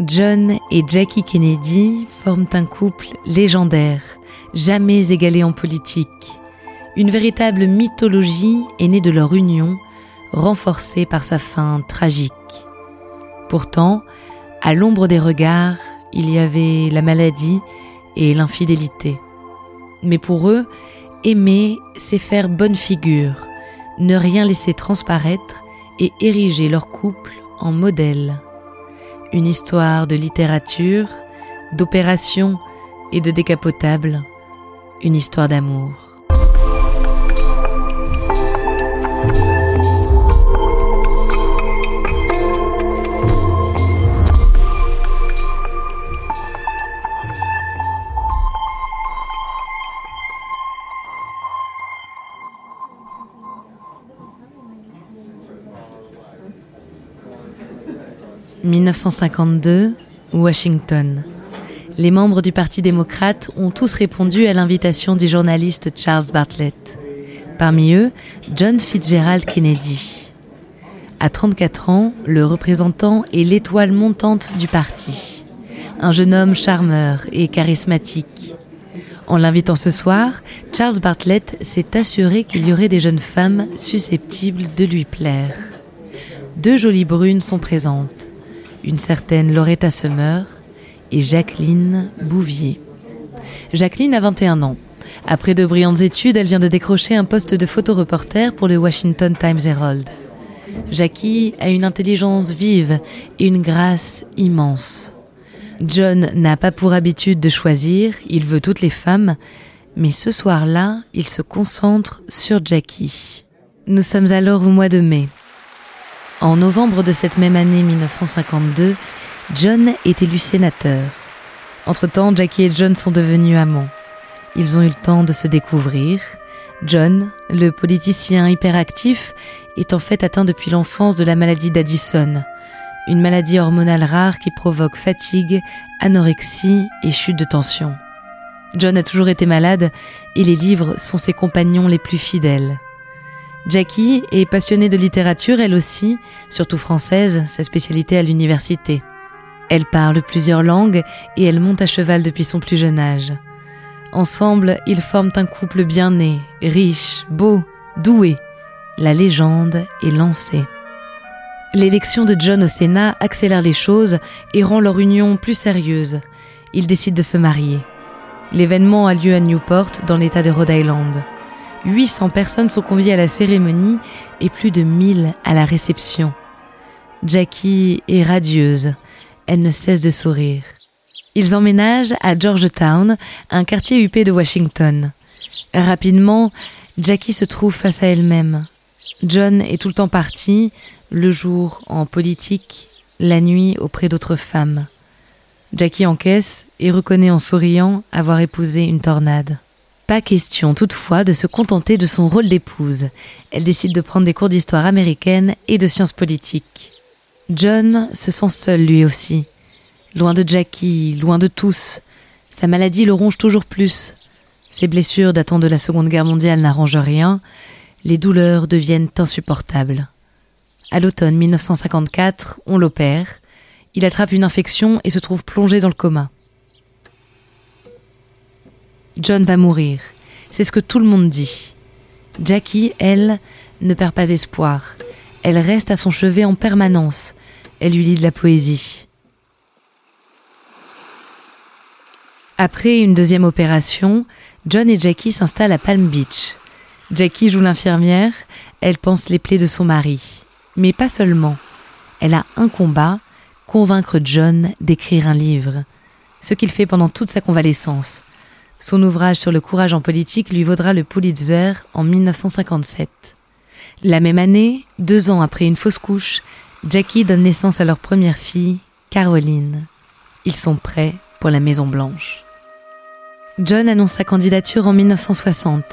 John et Jackie Kennedy forment un couple légendaire, jamais égalé en politique. Une véritable mythologie est née de leur union, renforcée par sa fin tragique. Pourtant, à l'ombre des regards, il y avait la maladie et l'infidélité. Mais pour eux, aimer, c'est faire bonne figure, ne rien laisser transparaître et ériger leur couple en modèle une histoire de littérature, d'opération et de décapotable, une histoire d'amour. 1952, Washington. Les membres du Parti démocrate ont tous répondu à l'invitation du journaliste Charles Bartlett. Parmi eux, John Fitzgerald Kennedy. À 34 ans, le représentant est l'étoile montante du parti. Un jeune homme charmeur et charismatique. En l'invitant ce soir, Charles Bartlett s'est assuré qu'il y aurait des jeunes femmes susceptibles de lui plaire. Deux jolies brunes sont présentes une certaine Loretta Summer et Jacqueline Bouvier. Jacqueline a 21 ans. Après de brillantes études, elle vient de décrocher un poste de photoreporter pour le Washington Times Herald. Jackie a une intelligence vive et une grâce immense. John n'a pas pour habitude de choisir, il veut toutes les femmes, mais ce soir-là, il se concentre sur Jackie. Nous sommes alors au mois de mai. En novembre de cette même année 1952, John est élu sénateur. Entre-temps, Jackie et John sont devenus amants. Ils ont eu le temps de se découvrir. John, le politicien hyperactif, est en fait atteint depuis l'enfance de la maladie d'Addison, une maladie hormonale rare qui provoque fatigue, anorexie et chute de tension. John a toujours été malade et les livres sont ses compagnons les plus fidèles. Jackie est passionnée de littérature, elle aussi, surtout française, sa spécialité à l'université. Elle parle plusieurs langues et elle monte à cheval depuis son plus jeune âge. Ensemble, ils forment un couple bien né, riche, beau, doué. La légende est lancée. L'élection de John au Sénat accélère les choses et rend leur union plus sérieuse. Ils décident de se marier. L'événement a lieu à Newport, dans l'État de Rhode Island. 800 personnes sont conviées à la cérémonie et plus de 1000 à la réception. Jackie est radieuse. Elle ne cesse de sourire. Ils emménagent à Georgetown, un quartier huppé de Washington. Rapidement, Jackie se trouve face à elle-même. John est tout le temps parti, le jour en politique, la nuit auprès d'autres femmes. Jackie encaisse et reconnaît en souriant avoir épousé une tornade. Pas question toutefois de se contenter de son rôle d'épouse. Elle décide de prendre des cours d'histoire américaine et de sciences politiques. John se sent seul lui aussi. Loin de Jackie, loin de tous. Sa maladie le ronge toujours plus. Ses blessures datant de la Seconde Guerre mondiale n'arrangent rien. Les douleurs deviennent insupportables. À l'automne 1954, on l'opère. Il attrape une infection et se trouve plongé dans le coma. John va mourir. C'est ce que tout le monde dit. Jackie, elle, ne perd pas espoir. Elle reste à son chevet en permanence. Elle lui lit de la poésie. Après une deuxième opération, John et Jackie s'installent à Palm Beach. Jackie joue l'infirmière, elle pense les plaies de son mari. Mais pas seulement. Elle a un combat, convaincre John d'écrire un livre. Ce qu'il fait pendant toute sa convalescence. Son ouvrage sur le courage en politique lui vaudra le Pulitzer en 1957. La même année, deux ans après une fausse couche, Jackie donne naissance à leur première fille, Caroline. Ils sont prêts pour la Maison Blanche. John annonce sa candidature en 1960.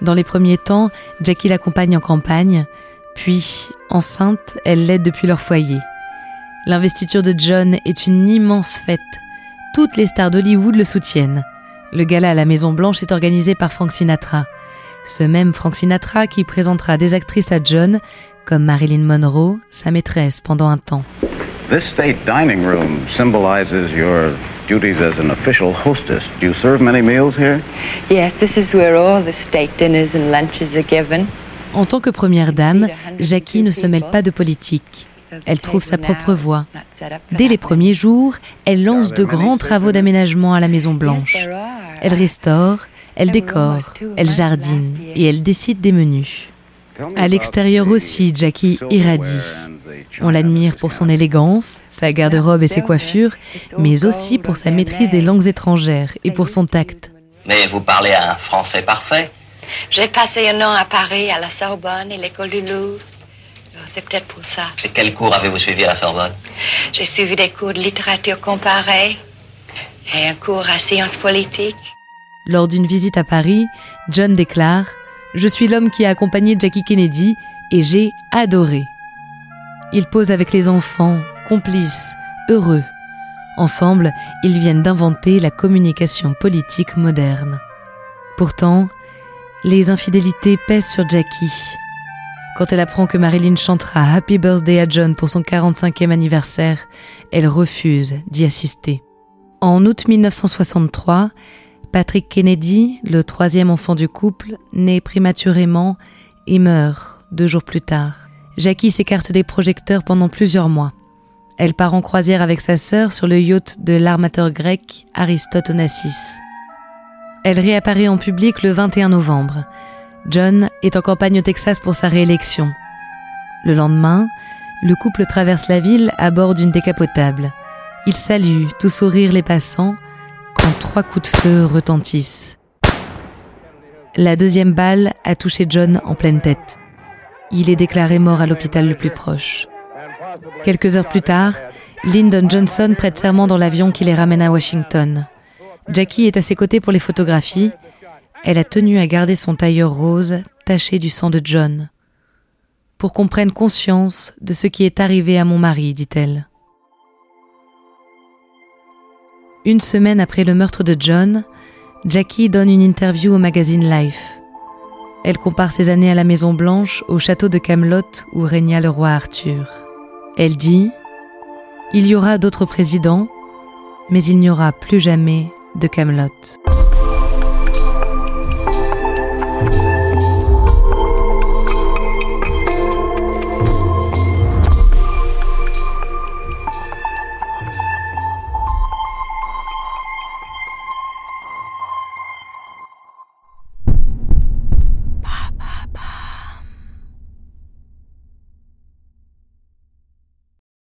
Dans les premiers temps, Jackie l'accompagne en campagne, puis, enceinte, elle l'aide depuis leur foyer. L'investiture de John est une immense fête. Toutes les stars d'Hollywood le soutiennent. Le gala à la Maison Blanche est organisé par Frank Sinatra. Ce même Frank Sinatra qui présentera des actrices à John, comme Marilyn Monroe, sa maîtresse pendant un temps. This state dining room symbolizes your duties as an official hostess. Do you serve many meals here? Yes, this is where all the state dinners and lunches are given. En tant que première dame, Jackie ne se mêle pas de politique. Elle trouve sa propre voie. Dès les premiers jours, elle lance de grands travaux d'aménagement à la Maison Blanche. Elle restaure, elle décore, elle jardine et elle décide des menus. À l'extérieur aussi, Jackie irradie. On l'admire pour son élégance, sa garde-robe et ses coiffures, mais aussi pour sa maîtrise des langues étrangères et pour son tact. Mais vous parlez un français parfait. J'ai passé un an à Paris, à la Sorbonne et l'école du Louvre. C'est peut-être pour ça. Et quel cours avez-vous suivi à la Sorbonne? J'ai suivi des cours de littérature comparée et un cours à sciences politiques. Lors d'une visite à Paris, John déclare Je suis l'homme qui a accompagné Jackie Kennedy et j'ai adoré. Il pose avec les enfants, complices, heureux. Ensemble, ils viennent d'inventer la communication politique moderne. Pourtant, les infidélités pèsent sur Jackie. Quand elle apprend que Marilyn chantera Happy Birthday à John pour son 45e anniversaire, elle refuse d'y assister. En août 1963, Patrick Kennedy, le troisième enfant du couple, naît prématurément et meurt deux jours plus tard. Jackie s'écarte des projecteurs pendant plusieurs mois. Elle part en croisière avec sa sœur sur le yacht de l'armateur grec Aristote Onassis. Elle réapparaît en public le 21 novembre. John est en campagne au Texas pour sa réélection. Le lendemain, le couple traverse la ville à bord d'une décapotable. Il salue, tout sourire les passants, quand trois coups de feu retentissent. La deuxième balle a touché John en pleine tête. Il est déclaré mort à l'hôpital le plus proche. Quelques heures plus tard, Lyndon Johnson prête serment dans l'avion qui les ramène à Washington. Jackie est à ses côtés pour les photographies. Elle a tenu à garder son tailleur rose taché du sang de John. Pour qu'on prenne conscience de ce qui est arrivé à mon mari, dit-elle. Une semaine après le meurtre de John, Jackie donne une interview au magazine Life. Elle compare ses années à la Maison Blanche au château de Camelot où régna le roi Arthur. Elle dit Il y aura d'autres présidents, mais il n'y aura plus jamais de Camelot.